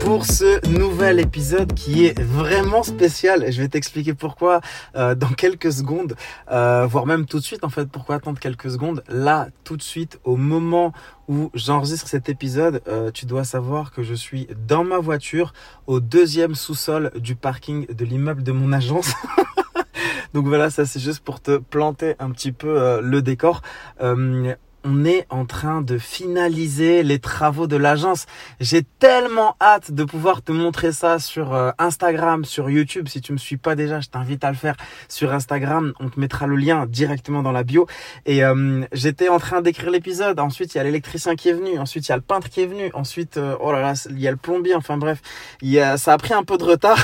pour ce nouvel épisode qui est vraiment spécial. Je vais t'expliquer pourquoi euh, dans quelques secondes, euh, voire même tout de suite en fait. Pourquoi attendre quelques secondes? Là, tout de suite, au moment où j'enregistre cet épisode, euh, tu dois savoir que je suis dans ma voiture au deuxième sous-sol du parking de l'immeuble de mon agence. Donc voilà, ça c'est juste pour te planter un petit peu le décor on est en train de finaliser les travaux de l'agence. J'ai tellement hâte de pouvoir te montrer ça sur euh, Instagram, sur YouTube. Si tu me suis pas déjà, je t'invite à le faire sur Instagram. On te mettra le lien directement dans la bio. Et euh, j'étais en train d'écrire l'épisode. Ensuite, il y a l'électricien qui est venu. Ensuite, il y a le peintre qui est venu. Ensuite, euh, oh là là, il y a le plombier. Enfin bref, il y a, ça a pris un peu de retard.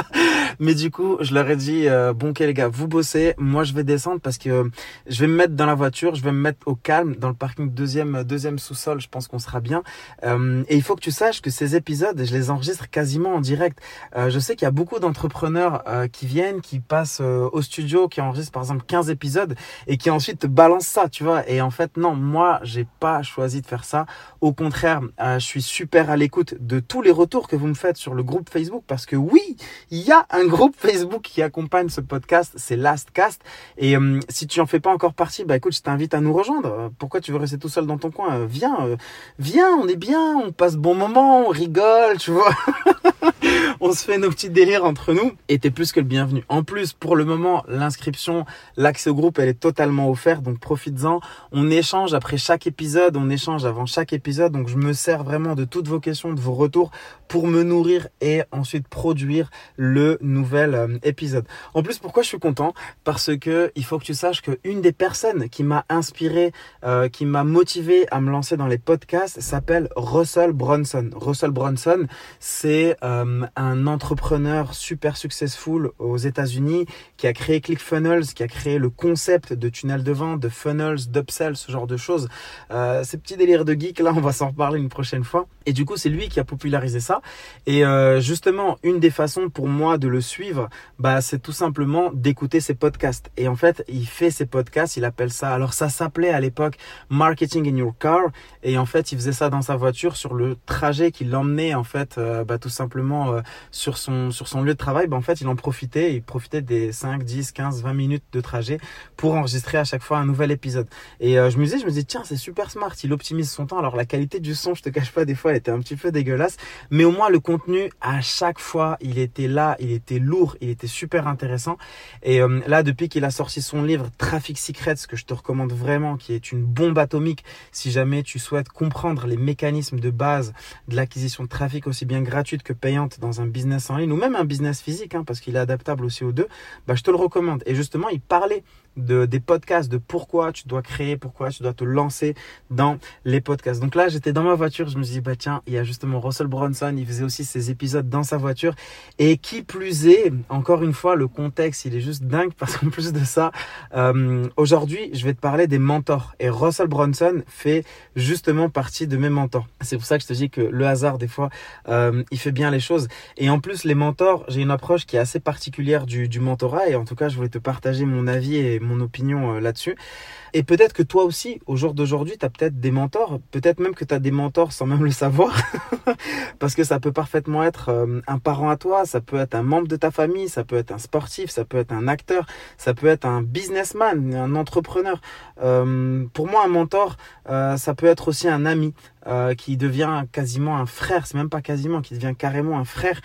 Mais du coup, je leur ai dit, bon, ok les gars, vous bossez. Moi, je vais descendre parce que je vais me mettre dans la voiture. Je vais me mettre au calme dans le parking deuxième deuxième sous-sol. Je pense qu'on sera bien. Euh, et il faut que tu saches que ces épisodes, je les enregistre quasiment en direct. Euh, je sais qu'il y a beaucoup d'entrepreneurs euh, qui viennent, qui passent au studio, qui enregistrent par exemple 15 épisodes et qui ensuite te balancent ça, tu vois. Et en fait, non, moi, j'ai pas choisi de faire ça. Au contraire, je suis super à l'écoute de tous les retours que vous me faites sur le groupe Facebook parce que oui, il y a un groupe Facebook qui accompagne ce podcast, c'est Lastcast. Et si tu en fais pas encore partie, bah écoute, je t'invite à nous rejoindre pourquoi tu veux rester tout seul dans ton coin? Viens, euh, viens, on est bien, on passe bon moment, on rigole, tu vois. on se fait nos petits délires entre nous et t'es plus que le bienvenu. En plus, pour le moment, l'inscription, l'accès au groupe, elle est totalement offerte, donc profites-en. On échange après chaque épisode, on échange avant chaque épisode, donc je me sers vraiment de toutes vos questions, de vos retours pour me nourrir et ensuite produire le nouvel euh, épisode. En plus, pourquoi je suis content? Parce que il faut que tu saches que une des personnes qui m'a inspiré, euh, qui m'a motivé à me lancer dans les podcasts s'appelle Russell Brunson. Russell Brunson, c'est euh, un entrepreneur super successful aux États-Unis qui a créé ClickFunnels, qui a créé le concept de tunnel de vente, de funnels, d'upsell, ce genre de choses. Euh, ces petits délires de geek, là, on va s'en reparler une prochaine fois. Et du coup, c'est lui qui a popularisé ça. Et justement, une des façons pour moi de le suivre, bah, c'est tout simplement d'écouter ses podcasts. Et en fait, il fait ses podcasts, il appelle ça. Alors, ça s'appelait à l'époque Marketing in Your Car. Et en fait, il faisait ça dans sa voiture sur le trajet qui l'emmenait, en fait, euh, bah, tout simplement euh, sur son sur son lieu de travail. Bah, en fait, il en profitait. Il profitait des 5, 10, 15, 20 minutes de trajet pour enregistrer à chaque fois un nouvel épisode. Et je me disais, je me disais, tiens, c'est super smart. Il optimise son temps. Alors, la qualité du son, je te cache pas, des fois, était un petit peu dégueulasse. Mais au moins, le contenu, à chaque fois, il était là, il était lourd, il était super intéressant. Et euh, là, depuis qu'il a sorti son livre Traffic Secrets, que je te recommande vraiment, qui est une bombe atomique si jamais tu souhaites comprendre les mécanismes de base de l'acquisition de trafic aussi bien gratuite que payante dans un business en ligne ou même un business physique, hein, parce qu'il est adaptable aussi aux deux, bah, je te le recommande. Et justement, il parlait de, des podcasts, de pourquoi tu dois créer, pourquoi tu dois te lancer dans les podcasts. Donc là, j'étais dans ma voiture, je me suis dit, bah tiens, il y a justement Russell Bronson, il faisait aussi ses épisodes dans sa voiture. Et qui plus est, encore une fois, le contexte, il est juste dingue parce qu'en plus de ça, euh, aujourd'hui, je vais te parler des mentors. Et Russell Bronson fait justement partie de mes mentors. C'est pour ça que je te dis que le hasard, des fois, euh, il fait bien les choses. Et en plus, les mentors, j'ai une approche qui est assez particulière du, du mentorat. Et en tout cas, je voulais te partager mon avis et opinion euh, là-dessus. Et peut-être que toi aussi, au jour d'aujourd'hui, tu as peut-être des mentors, peut-être même que tu as des mentors sans même le savoir, parce que ça peut parfaitement être euh, un parent à toi, ça peut être un membre de ta famille, ça peut être un sportif, ça peut être un acteur, ça peut être un businessman, un entrepreneur. Euh, pour moi, un mentor, ça peut être aussi un ami. qui devient quasiment un frère, c'est même pas quasiment, qui devient carrément un frère.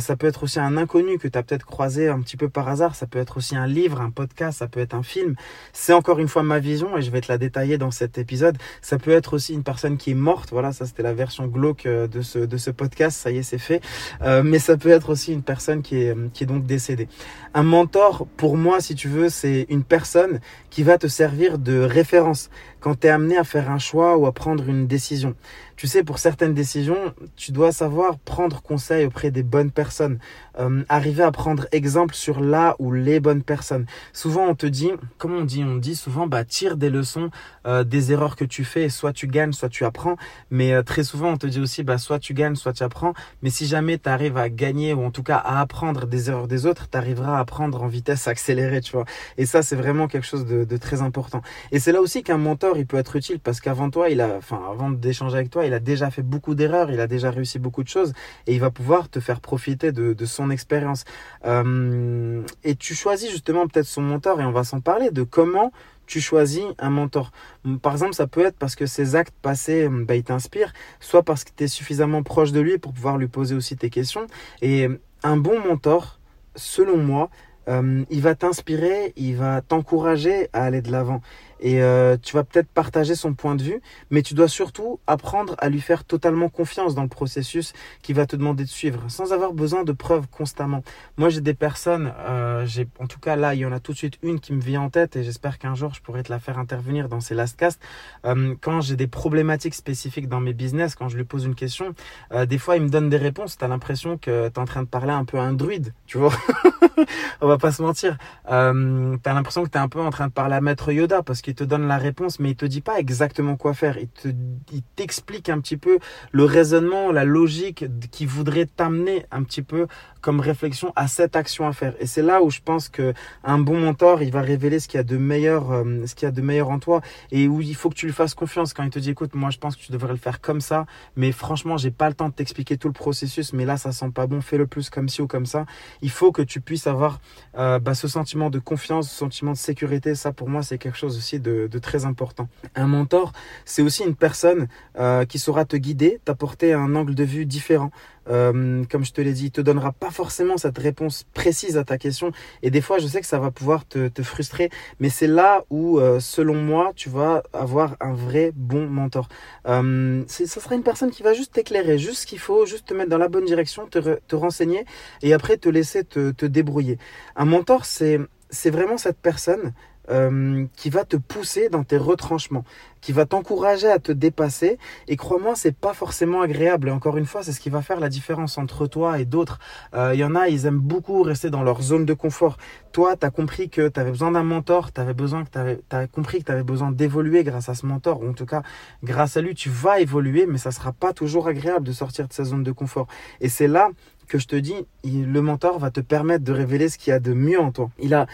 ça peut être aussi un inconnu que tu as peut-être croisé un petit peu par hasard, ça peut être aussi un livre, un podcast, ça peut être un film. C'est encore une fois ma vision et je vais te la détailler dans cet épisode. Ça peut être aussi une personne qui est morte. Voilà, ça c'était la version glauque euh, de ce, de ce podcast. Ça y est, c'est fait. Euh, mais ça peut être aussi une personne qui est, qui est donc décédée. Un mentor, pour moi, si tu veux, c'est une personne qui va te servir de référence quand tu es amené à faire un choix ou à prendre une décision. Tu sais, pour certaines décisions, tu dois savoir prendre conseil auprès des bonnes personnes, euh, arriver à prendre exemple sur là ou les bonnes personnes. Souvent, on te dit, comment on dit? On dit souvent, bah, tire des leçons euh, des erreurs que tu fais, soit tu gagnes, soit tu apprends. Mais euh, très souvent, on te dit aussi, bah, soit tu gagnes, soit tu apprends. Mais si jamais tu arrives à gagner ou en tout cas à apprendre des erreurs des autres, tu arriveras à apprendre en vitesse accélérée, tu vois. Et ça, c'est vraiment quelque chose de très important. Et c'est là aussi qu'un mentor, il peut être utile parce qu'avant toi, il a, enfin, avant d'échanger avec toi, il a déjà fait beaucoup d'erreurs, il a déjà réussi beaucoup de choses et il va pouvoir te faire profiter de, son expérience. Euh, et tu choisis justement peut-être son mentor et on va s'en parler de comment tu choisis un mentor. Par exemple, ça peut être parce que ses actes passés, bah, il t'inspire, soit parce que tu es suffisamment proche de lui pour pouvoir lui poser aussi tes questions. Et un bon mentor, selon moi, euh, il va t'inspirer, il va t'encourager à aller de l'avant et euh, tu vas peut-être partager son point de vue, mais tu dois surtout apprendre à lui faire totalement confiance dans le processus qui va te demander de suivre, sans avoir besoin de preuves constamment. Moi, j'ai des personnes, euh, j'ai en tout cas là, il y en a tout de suite une qui me vient en tête et j'espère qu'un jour je pourrai te la faire intervenir dans ces lastcasts. Euh, quand j'ai des problématiques spécifiques dans mes business, quand je lui pose une question, euh, des fois il me donne des réponses. T'as l'impression que t'es en train de parler un peu à un druide, tu vois. On va pas se mentir. Euh, t'as l'impression que t'es un peu en train de parler à Maître Yoda parce que il te donne la réponse, mais il te dit pas exactement quoi faire. Il te, il t'explique un petit peu le raisonnement, la logique qui voudrait t'amener un petit peu comme réflexion à cette action à faire. Et c'est là où je pense que un bon mentor, il va révéler ce qu'il y a de meilleur, euh, ce qu'il y a de meilleur en toi et où il faut que tu lui fasses confiance quand il te dit écoute, moi je pense que tu devrais le faire comme ça, mais franchement, j'ai pas le temps de t'expliquer tout le processus, mais là ça sent pas bon, fais le plus comme ci ou comme ça. Il faut que tu puisses avoir euh, bah, ce sentiment de confiance, ce sentiment de sécurité. Ça pour moi c'est quelque chose aussi de, très important. Un mentor, c'est aussi une personne euh, qui saura te guider, t'apporter un angle de vue différent. Euh, comme je te l'ai dit, il te donnera pas forcément cette réponse précise à ta question. Et des fois, je sais que ça va pouvoir te, frustrer, mais c'est là où, euh, selon moi, tu vas avoir un vrai bon mentor. Euh, ça sera une personne qui va juste t'éclairer, juste ce qu'il faut, juste te mettre dans la bonne direction, te, renseigner et après te laisser te, débrouiller. Un mentor, c'est vraiment cette personne euh, qui va te pousser dans tes retranchements, qui va t'encourager à te dépasser. Et crois-moi, c'est pas forcément agréable. Et encore une fois, c'est ce qui va faire la différence entre toi et d'autres. Euh, il y en a, ils aiment beaucoup rester dans leur zone de confort. Toi, tu as compris que tu avais besoin d'un mentor, tu avais besoin que tu as compris que tu avais besoin d'évoluer grâce à ce mentor, ou en tout cas, grâce à lui, tu vas évoluer, mais ça sera pas toujours agréable de sortir de sa zone de confort. Et c'est là que je te dis, le mentor va te permettre de révéler ce qu'il y a de mieux en toi. Il a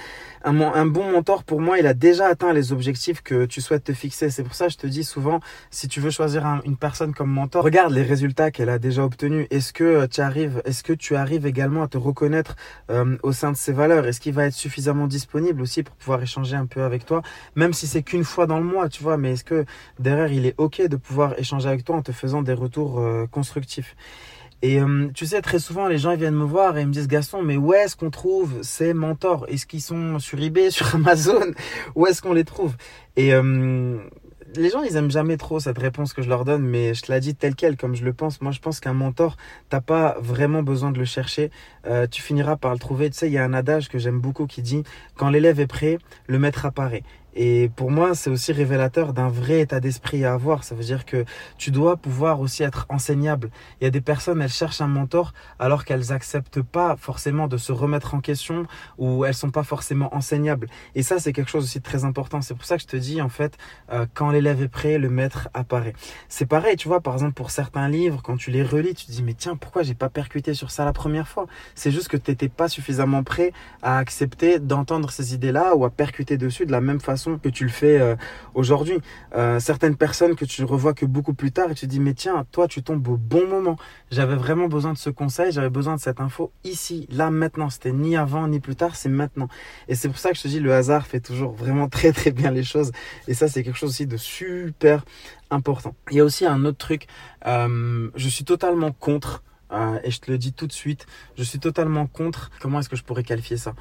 un, bon mentor pour moi, il a déjà atteint les objectifs que tu souhaites te fixer. C'est pour ça que je te dis souvent, si tu veux choisir une personne comme mentor, regarde les résultats qu'elle a déjà obtenus. Est-ce que euh, tu arrives, est-ce que tu arrives également à te reconnaître euh, au sein de ses valeurs? Est-ce qu'il va être suffisamment disponible aussi pour pouvoir échanger un peu avec toi, même si c'est qu'une fois dans le mois, tu vois Mais est-ce que derrière il est ok de pouvoir échanger avec toi en te faisant des retours euh, constructifs? Et euh, tu sais, très souvent, les gens ils viennent me voir et ils me disent Gaston, mais où est-ce qu'on trouve ces mentors? Est-ce qu'ils sont sur eBay, sur Amazon? Où est-ce qu'on les trouve? Et euh, les gens, ils aiment jamais trop cette réponse que je leur donne, mais je te la dis telle quelle, comme je le pense. Moi, je pense qu'un mentor, t'as pas vraiment besoin de le chercher. Euh, tu finiras par le trouver. Tu sais, il y a un adage que j'aime beaucoup qui dit quand l'élève est prêt, le maître apparaît. Et pour moi, c'est aussi révélateur d'un vrai état d'esprit à avoir. Ça veut dire que tu dois pouvoir aussi être enseignable. Il y a des personnes, elles cherchent un mentor alors qu'elles acceptent pas forcément de se remettre en question ou elles sont pas forcément enseignables. Et ça, c'est quelque chose aussi de très important. C'est pour ça que je te dis, en fait, euh, quand l'élève est prêt, le maître apparaît. C'est pareil, tu vois, par exemple, pour certains livres, quand tu les relis, tu te dis, mais tiens, pourquoi j'ai pas percuté sur ça la première fois? C'est juste que tu n'étais pas suffisamment prêt à accepter d'entendre ces idées-là ou à percuter dessus de la même façon que tu le fais euh, aujourd'hui. Euh, certaines personnes que tu revois que beaucoup plus tard et tu te dis mais tiens, toi tu tombes au bon moment. J'avais vraiment besoin de ce conseil, j'avais besoin de cette info ici, là, maintenant. C'était ni avant ni plus tard, c'est maintenant. Et c'est pour ça que je te dis le hasard fait toujours vraiment très très bien les choses. Et ça c'est quelque chose aussi de super important. Il y a aussi un autre truc, euh, je suis totalement contre et je te le dis tout de suite, je suis totalement contre, comment est-ce que je pourrais qualifier ça,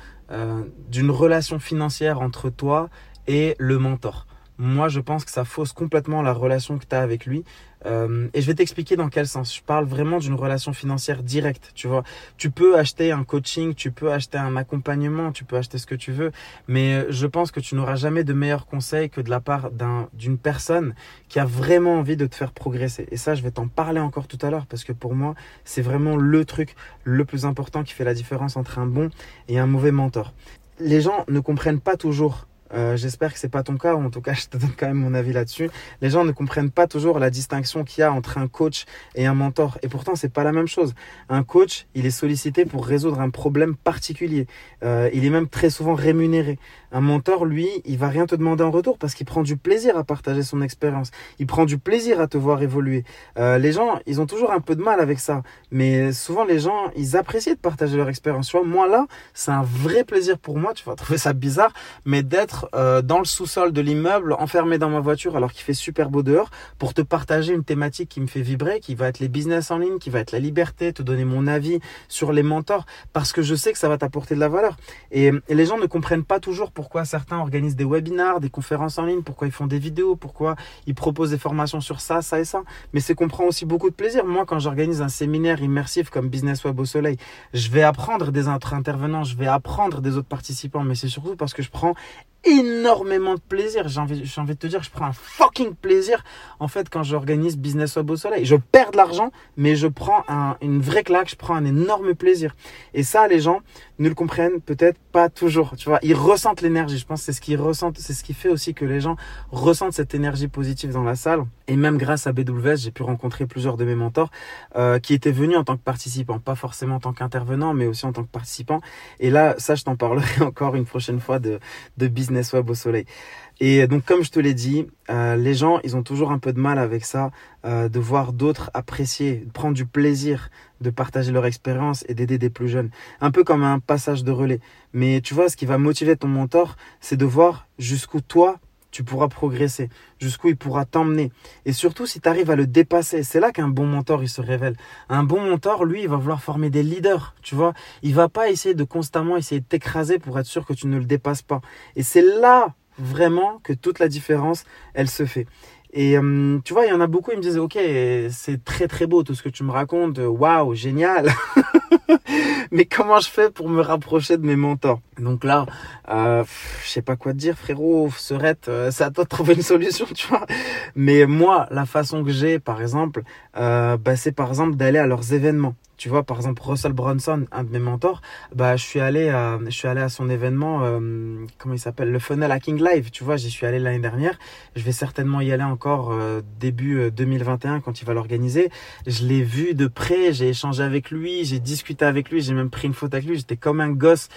d'une relation financière entre toi et le mentor. Moi, je pense que ça fausse complètement la relation que tu as avec lui. Euh, et je vais t'expliquer dans quel sens. Je parle vraiment d'une relation financière directe. Tu vois, tu peux acheter un coaching, tu peux acheter un accompagnement, tu peux acheter ce que tu veux, mais je pense que tu n'auras jamais de meilleurs conseils que de la part d'une personne qui a vraiment envie de te faire progresser. Et ça, je vais t'en parler encore tout à l'heure parce que pour moi, c'est vraiment le truc le plus important qui fait la différence entre un bon et un mauvais mentor. Les gens ne comprennent pas toujours euh, j'espère que c'est pas ton cas, ou en tout cas, je te donne quand même mon avis là-dessus. Les gens ne comprennent pas toujours la distinction qu'il y a entre un coach et un mentor. Et pourtant, c'est pas la même chose. Un coach, il est sollicité pour résoudre un problème particulier. Euh, il est même très souvent rémunéré. Un mentor, lui, il va rien te demander en retour parce qu'il prend du plaisir à partager son expérience. Il prend du plaisir à te voir évoluer. Euh, les gens, ils ont toujours un peu de mal avec ça. Mais souvent, les gens, ils apprécient de partager leur expérience. Moi, là, c'est un vrai plaisir pour moi. Tu vas trouver ça bizarre, mais d'être euh, dans le sous-sol de l'immeuble, enfermé dans ma voiture alors qu'il fait super beau dehors, pour te partager une thématique qui me fait vibrer, qui va être les business en ligne, qui va être la liberté, te donner mon avis sur les mentors, parce que je sais que ça va t'apporter de la valeur. Et, les gens ne comprennent pas toujours pourquoi certains organisent des webinars, des conférences en ligne, pourquoi ils font des vidéos, pourquoi ils proposent des formations sur ça, ça et ça. Mais c'est qu'on prend aussi beaucoup de plaisir. Moi, quand j'organise un séminaire immersif comme Business Web au Soleil, je vais apprendre des autres intervenants, je vais apprendre des autres participants, mais c'est surtout parce que je prends énormément de plaisir. J'ai envie, envie de te dire, je prends un fucking plaisir en fait quand j'organise Business Web au Soleil. Je perds de l'argent, mais je prends un, une vraie claque, je prends un énorme plaisir. Et ça, les gens ne le comprennent peut-être pas toujours. Tu vois, ils ressentent l'énergie. Je pense c'est ce qu'ils ressentent, c'est ce qui fait aussi que les gens ressentent cette énergie positive dans la salle. Et même grâce à BWS, j'ai pu rencontrer plusieurs de mes mentors euh, qui étaient venus en tant que participants, pas forcément en tant qu'intervenants, mais aussi en tant que participants. Et là, ça, je t'en parlerai encore une prochaine fois de, de business web au soleil. Et donc, comme je te l'ai dit, euh, les gens, ils ont toujours un peu de mal avec ça, euh, de voir d'autres apprécier, prendre du plaisir de partager leur expérience et d'aider des plus jeunes. Un peu comme un passage de relais. Mais tu vois, ce qui va motiver ton mentor, c'est de voir jusqu'où toi, tu pourras progresser, jusqu'où il pourra t'emmener. Et surtout, si tu arrives à le dépasser, c'est là qu'un bon mentor, il se révèle. Un bon mentor, lui, il va vouloir former des leaders, tu vois. Il va pas essayer de constamment essayer de t'écraser pour être sûr que tu ne le dépasses pas. Et c'est là, vraiment, que toute la différence, elle se fait. Et euh, tu vois, il y en a beaucoup, ils me disent, ok, c'est très très beau tout ce que tu me racontes, waouh, génial. Mais comment je fais pour me rapprocher de mes mentors? Donc là, euh, je sais pas quoi te dire, frérot, Serette, euh, c'est à toi de trouver une solution, tu vois. Mais moi, la façon que j'ai, par exemple, euh, bah, c'est par exemple d'aller à leurs événements. Tu vois, par exemple, Russell Brunson, un de mes mentors, bah, je suis allé à, je suis allé à son événement, euh, comment il s'appelle, le Funnel Hacking Live. Tu vois, j'y suis allé l'année dernière. Je vais certainement y aller encore euh, début 2021 euh, quand il va l'organiser. Je l'ai vu de près, j'ai échangé avec lui, j'ai discuté avec lui, j'ai même pris une photo avec lui. J'étais comme un gosse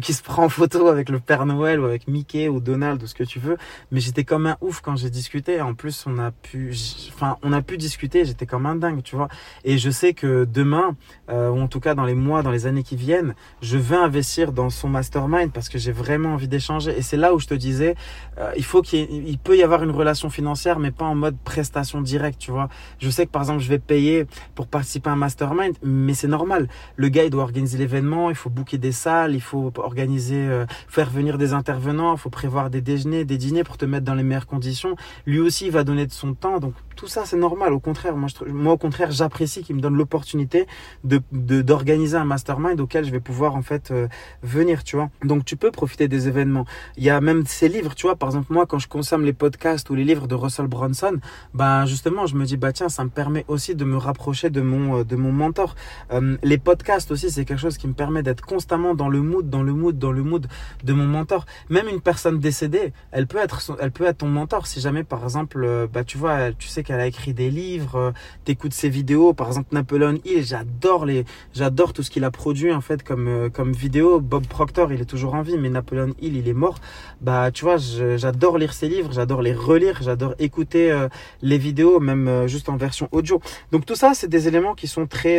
qui se prend en photo avec le Père Noël ou avec Mickey ou Donald ou ce que tu veux. Mais j'étais comme un ouf quand j'ai discuté. En plus, on a pu, enfin, on a pu discuter. J'étais comme un dingue, tu vois. Et je sais que demain, euh, ou en tout cas dans les mois, dans les années qui viennent, je veux investir dans son mastermind parce que j'ai vraiment envie d'échanger. Et c'est là où je te disais, euh, il faut qu'il il peut y avoir une relation financière, mais pas en mode prestation directe, tu vois. Je sais que par exemple, je vais payer pour participer à un mastermind, mais c'est normal. Le gars, il doit organiser l'événement, il faut booker des salles, il faut organiser, euh, faire venir des intervenants, il faut prévoir des déjeuners, des dîners pour te mettre dans les meilleures conditions. Lui aussi, il va donner de son temps, donc tout ça, c'est normal. Au contraire, moi, je, moi au contraire, j'apprécie qu'il me donne l'opportunité de d'organiser un mastermind auquel je vais pouvoir en fait euh, venir, tu vois. Donc tu peux profiter des événements. Il y a même ces livres, tu vois. Par exemple, moi, quand je consomme les podcasts ou les livres de Russell Brunson, ben justement, je me dis bah tiens, ça me permet aussi de me rapprocher de mon euh, de mon mentor. Euh, les podcasts aussi, c'est quelque chose qui me permet d'être constamment dans le mood, dans le mood, dans le mood de mon mentor. Même une personne décédée, elle peut être elle peut être ton mentor si jamais par exemple, bah tu vois, tu sais qu'elle a écrit des livres, t'écoutes ses vidéos, par exemple Napoleon Hill, j'adore les j'adore tout ce qu'il a produit en fait comme euh, comme vidéo. Bob Proctor, il est toujours en vie, mais Napoleon Hill, il est mort. Bah, tu vois, j'adore lire ses livres, j'adore les relire, j'adore écouter euh, les vidéos, même euh, juste en version audio. Donc tout ça, c'est des éléments qui sont très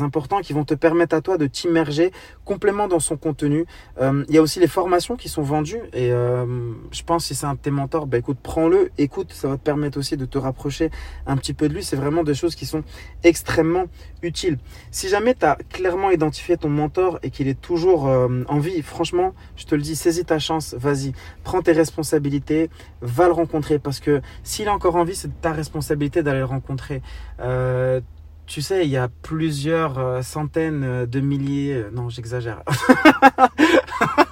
importants, qui vont te permettre à toi de t'immerger complètement dans son contenu. Il y a aussi les formations qui sont vendues et je pense si c'est un de tes mentors, bah écoute, prends-le, écoute, ça va te permettre aussi de te rapprocher un petit peu de lui. C'est vraiment des choses qui sont extrêmement utiles. Si jamais tu as clairement identifié ton mentor et qu'il est toujours euh, en vie, franchement, je te le dis, saisis ta chance, vas-y, prends tes responsabilités, va le rencontrer parce que s'il est encore en vie, c'est ta responsabilité d'aller le rencontrer. Euh, tu sais, il y a plusieurs euh, centaines de milliers, non, j'exagère.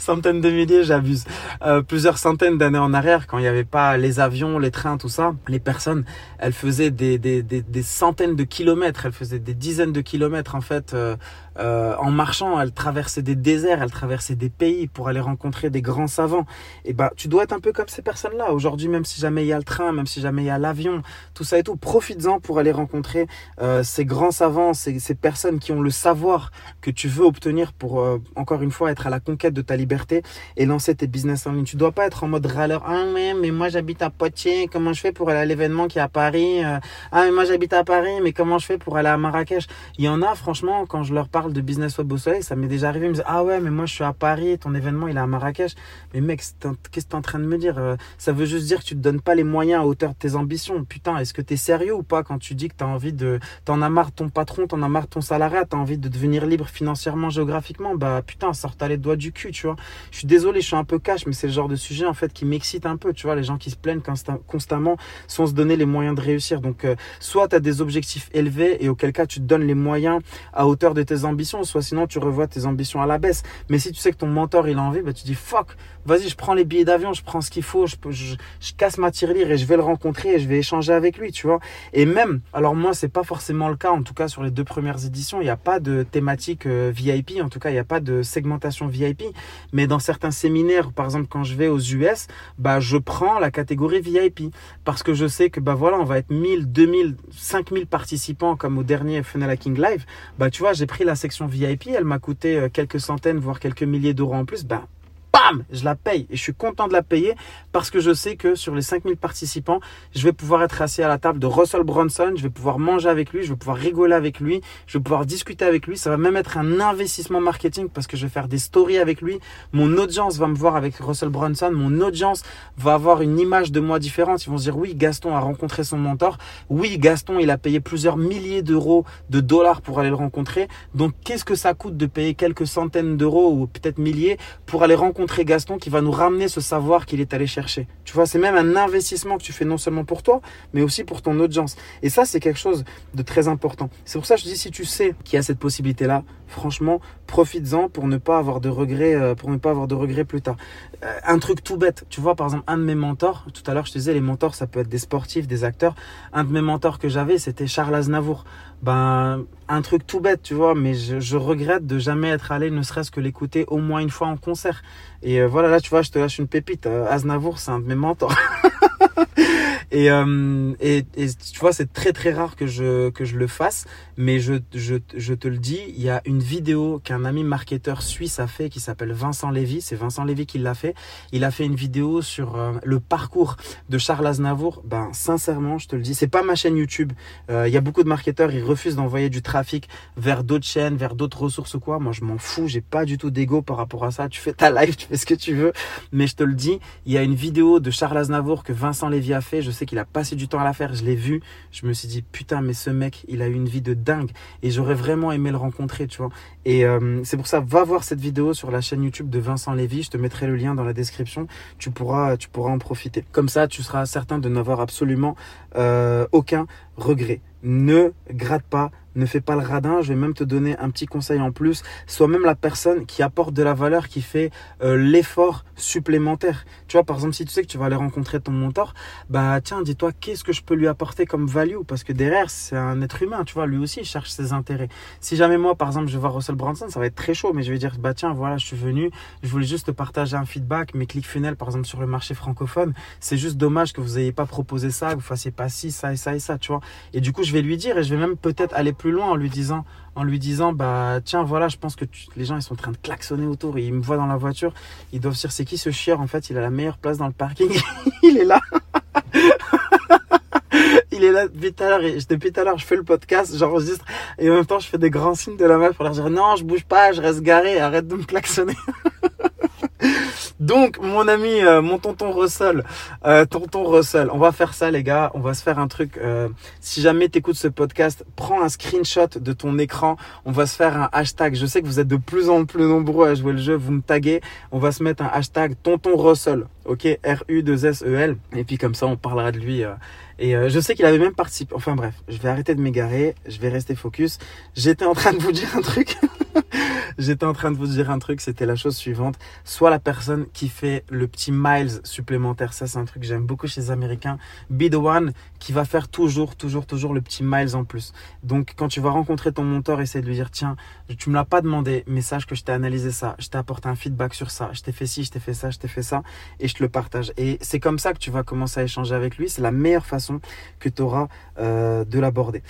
centaines de milliers, j'abuse. Euh, plusieurs centaines d'années en arrière, quand il n'y avait pas les avions, les trains, tout ça, les personnes, elles faisaient des, des, des, des centaines de kilomètres, elles faisaient des dizaines de kilomètres en fait euh, euh, en marchant, elle traversait des déserts, elle traversait des pays pour aller rencontrer des grands savants. Et ben, tu dois être un peu comme ces personnes-là. Aujourd'hui, même si jamais il y a le train, même si jamais il y a l'avion, tout ça et tout, profites-en pour aller rencontrer euh, ces grands savants, ces, personnes qui ont le savoir que tu veux obtenir pour, euh, encore une fois, être à la conquête de ta liberté et lancer tes business en ligne. Tu dois pas être en mode râleur. Ah mais, mais moi j'habite à Poitiers, comment je fais pour aller à l'événement qui est à Paris Ah mais moi j'habite à Paris, mais comment je fais pour aller à Marrakech? Il y en a franchement quand je leur parle de business web au soleil, ça m'est déjà arrivé, ils me disent ah ouais mais moi je suis à Paris, ton événement il est à Marrakech. Mais mec, qu'est-ce que tu es en train de me dire euh, Ça veut juste dire que tu te donnes pas les moyens à hauteur de tes ambitions. Putain, est-ce que tu es sérieux ou pas quand tu dis que tu as envie de t'en as marre ton patron, t'en as marre ton salariat, tu as envie de devenir libre financièrement, géographiquement? Bah putain, sors-toi les doigts du cul, tu vois. Je suis désolé, je suis un peu cash, mais c'est le genre de sujet en fait qui m'excite un peu, tu vois, les gens qui se plaignent constamment sans se donner les moyens de réussir. Donc euh, soit tu as des objectifs élevés et auquel cas tu te donnes les moyens à hauteur de tes ambitions, soit sinon tu revois tes ambitions à la baisse. Mais si tu sais que ton mentor il a envie, bah tu dis fuck, vas-y, je prends les billets d'avion, je prends ce qu'il faut, je, je, je, casse ma tirelire et je vais le rencontrer et je vais échanger avec lui, tu vois. Et même, alors moi, c'est pas forcément le cas, en tout cas sur les deux premières éditions, il n'y a pas de thématique euh, VIP, en tout cas, il n'y a pas de segmentation VIP. Mais dans certains séminaires, par exemple, quand je vais aux US, bah, je prends la catégorie VIP parce que je sais que, bah voilà, on va être 1000, 2000, 5000 participants comme au dernier Funnel Hacking Live. Bah, tu vois, j'ai pris la section VIP, elle m'a coûté euh, quelques centaines, voire quelques milliers d'euros en plus. Bah, bam, je la paye. Et je suis content de la payer parce que je sais que sur les 5000 participants, je vais pouvoir être assis à la table de Russell Brunson, je vais pouvoir manger avec lui, je vais pouvoir rigoler avec lui, je vais pouvoir discuter avec lui. Ça va même être un investissement marketing parce que je vais faire des stories avec lui. Mon audience va me voir avec Russell Brunson. Mon audience va avoir une image de moi différente. Ils vont se dire oui, Gaston a rencontré son mentor. Oui, Gaston, il a payé plusieurs milliers d'euros, de dollars pour aller le rencontrer. Donc, qu'est-ce que ça coûte de payer quelques centaines d'euros ou peut-être milliers pour aller rencontrer Gaston qui va nous ramener ce savoir qu'il est allé chercher. Tu vois, c'est même un investissement que tu fais non seulement pour toi, mais aussi pour ton audience. Et ça, c'est quelque chose de très important. C'est pour ça que je dis, si tu sais qu'il y a cette possibilité-là, franchement, profites-en pour ne pas avoir de regrets, euh, pour ne pas avoir de regrets plus tard. Euh, un truc tout bête, tu vois, par exemple, un de mes mentors, tout à l'heure, je te disais, les mentors, ça peut être des sportifs, des acteurs. Un de mes mentors que j'avais, c'était Charles Aznavour. Ben, un truc tout bête, tu vois, mais je, regrette de jamais être allé, ne serait-ce que l'écouter au moins une fois en concert. Et euh, voilà, là, tu vois, je te lâche une pépite. Aznavour, c'est un de mes mentors. Euh, et, et, tu vois, c'est très très rare que je, que je le fasse, mais je, je, je te le dis, il y a une vidéo qu'un ami marketeur suisse a fait qui s'appelle Vincent Lévy. C'est Vincent Lévy qui l'a fait. Il a fait une vidéo sur euh, le parcours de Charles Aznavour. Ben, sincèrement, je te le dis, c'est pas ma chaîne YouTube. Euh, il y a beaucoup de marketeurs, ils refusent d'envoyer du trafic vers d'autres chaînes, vers d'autres ressources ou quoi. Moi, je m'en fous. J'ai pas du tout d'ego par rapport à ça. Tu fais ta live, tu fais ce que tu veux. Mais je te le dis, il y a une vidéo de Charles Aznavour que Vincent Lévy a fait. Je sais qu'il a passé du temps à la faire. Je l'ai vu. Je me suis dit, putain, mais ce mec, il a eu une vie de dingue. Et j'aurais vraiment aimé le rencontrer, tu vois. Et euh, c'est pour ça, va voir cette vidéo sur la chaîne YouTube de Vincent Lévy. Je te mettrai le lien dans la description. Tu pourras, tu pourras en profiter. Comme ça, tu seras certain de n'avoir absolument euh, aucun regret. Ne gratte pas ne fais pas le radin, je vais même te donner un petit conseil en plus, sois même la personne qui apporte de la valeur, qui fait euh, l'effort supplémentaire. Tu vois, par exemple, si tu sais que tu vas aller rencontrer ton mentor, bah tiens, dis-toi qu'est-ce que je peux lui apporter comme value, parce que derrière, c'est un être humain, tu vois, lui aussi, il cherche ses intérêts. Si jamais moi, par exemple, je vais voir Russell Branson, ça va être très chaud, mais je vais dire, bah tiens, voilà, je suis venu, je voulais juste te partager un feedback, mes clics funnels, par exemple, sur le marché francophone, c'est juste dommage que vous n'ayez pas proposé ça, que vous fassiez pas ci, ça et ça et ça, tu vois. Et du coup, je vais lui dire, et je vais même peut-être aller plus loin en lui disant, en lui disant, bah tiens, voilà, je pense que les gens ils sont en train de klaxonner autour, ils me voient dans la voiture, ils doivent se dire c'est qui ce chieur en fait, il a la meilleure place dans le parking, il est là. il est là depuis depuis tout à l'heure, je fais le podcast, j'enregistre, et en même temps, je fais des grands signes de la main pour leur dire, non, je bouge pas, je reste garé, arrête de me klaxonner. Donc, mon ami, euh, mon tonton Russell, euh, tonton Russell, on va faire ça, les gars. On va se faire un truc. Euh, si jamais tu écoutes ce podcast, prends un screenshot de ton écran. On va se faire un hashtag. Je sais que vous êtes de plus en plus nombreux à jouer le jeu. Vous me taguez. On va se mettre un hashtag tonton Russell. Ok, R-U-2-S-E-L. Et puis comme ça, on parlera de lui. et je sais qu'il avait même participé. Enfin bref, je vais arrêter de m'égarer. Je vais rester focus. J'étais en train de vous dire un truc. J'étais en train de vous dire un truc, c'était la chose suivante. Soit la personne qui fait le petit miles supplémentaire, ça c'est un truc que j'aime beaucoup chez les Américains. Be the one qui va faire toujours, toujours, toujours le petit miles en plus. Donc quand tu vas rencontrer ton mentor, essaie de lui dire, tiens, tu me l'as pas demandé, mais sache que je t'ai analysé ça, je t'ai apporté un feedback sur ça, je t'ai fait ci, je t'ai fait ça, je t'ai fait ça, et je le partage. Et c'est comme ça que tu vas commencer à échanger avec lui. C'est la meilleure façon que tu auras euh, de l'aborder.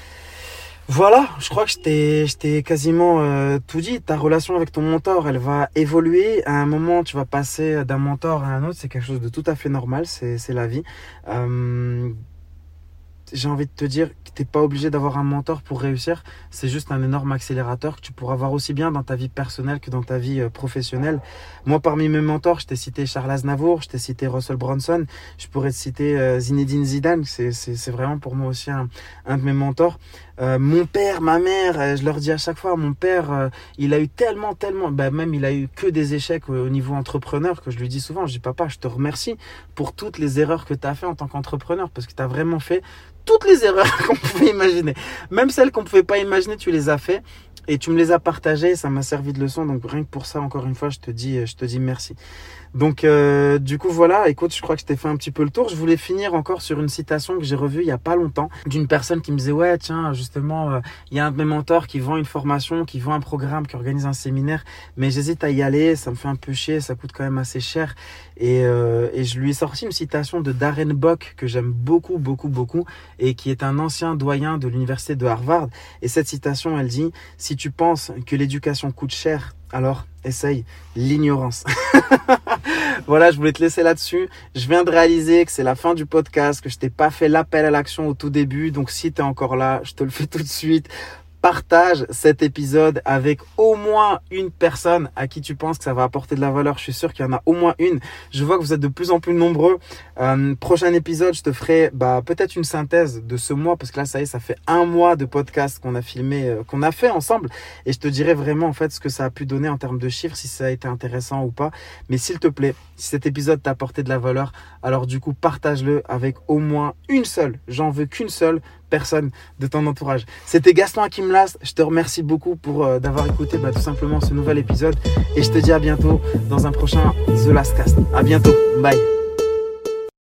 Voilà, je crois que je t'ai quasiment euh, tout dit. Ta relation avec ton mentor, elle va évoluer. À un moment, tu vas passer d'un mentor à un autre. C'est quelque chose de tout à fait normal. C'est la vie. Euh, j'ai envie de te dire que t'es pas obligé d'avoir un mentor pour réussir. C'est juste un énorme accélérateur que tu pourras avoir aussi bien dans ta vie personnelle que dans ta vie euh, professionnelle. Moi, parmi mes mentors, je t'ai cité Charles Aznavour, je t'ai cité Russell Bronson, je pourrais te citer euh, Zinedine Zidane. C'est vraiment pour moi aussi un, un de mes mentors. Euh, mon père, ma mère, je leur dis à chaque fois, mon père, il a eu tellement, tellement, bah, même il a eu que des échecs au, niveau entrepreneur que je lui dis souvent, je dis papa, je te remercie pour toutes les erreurs que tu as fait en tant qu'entrepreneur parce que tu as vraiment fait toutes les erreurs qu'on pouvait imaginer. Même celles qu'on pouvait pas imaginer, tu les as fait et tu me les as partagées, ça m'a servi de leçon. Donc rien que pour ça, encore une fois, je te dis, je te dis merci. Donc euh, du coup voilà, écoute, je crois que je t'ai fait un petit peu le tour. Je voulais finir encore sur une citation que j'ai revue il y a pas longtemps d'une personne qui me disait ouais tiens justement euh, il y a un de mes mentors qui vend une formation, qui vend un programme, qui organise un séminaire, mais j'hésite à y aller, ça me fait un peu chier, ça coûte quand même assez cher. Et, euh, et je lui ai sorti une citation de Darren Bock que j'aime beaucoup beaucoup beaucoup et qui est un ancien doyen de l'université de Harvard. Et cette citation elle dit si tu penses que l'éducation coûte cher alors, essaye l'ignorance. voilà, je voulais te laisser là-dessus. Je viens de réaliser que c'est la fin du podcast, que je t'ai pas fait l'appel à l'action au tout début. Donc, si tu es encore là, je te le fais tout de suite partage cet épisode avec au moins une personne à qui tu penses que ça va apporter de la valeur. Je suis sûr qu'il y en a au moins une. Je vois que vous êtes de plus en plus nombreux. Euh, prochain épisode, je te ferai bah, peut-être une synthèse de ce mois parce que là, ça y est, ça fait un mois de podcast qu'on a filmé, euh, qu'on a fait ensemble. Et je te dirai vraiment en fait ce que ça a pu donner en termes de chiffres, si ça a été intéressant ou pas. Mais s'il te plaît, si cet épisode t'a apporté de la valeur, alors du coup, partage-le avec au moins une seule. J'en veux qu'une seule personne de ton entourage. C'était Gaston Akimlas. Je te remercie beaucoup pour euh, d'avoir écouté bah, tout simplement ce nouvel épisode et je te dis à bientôt dans un prochain The Last Cast. À bientôt. Bye.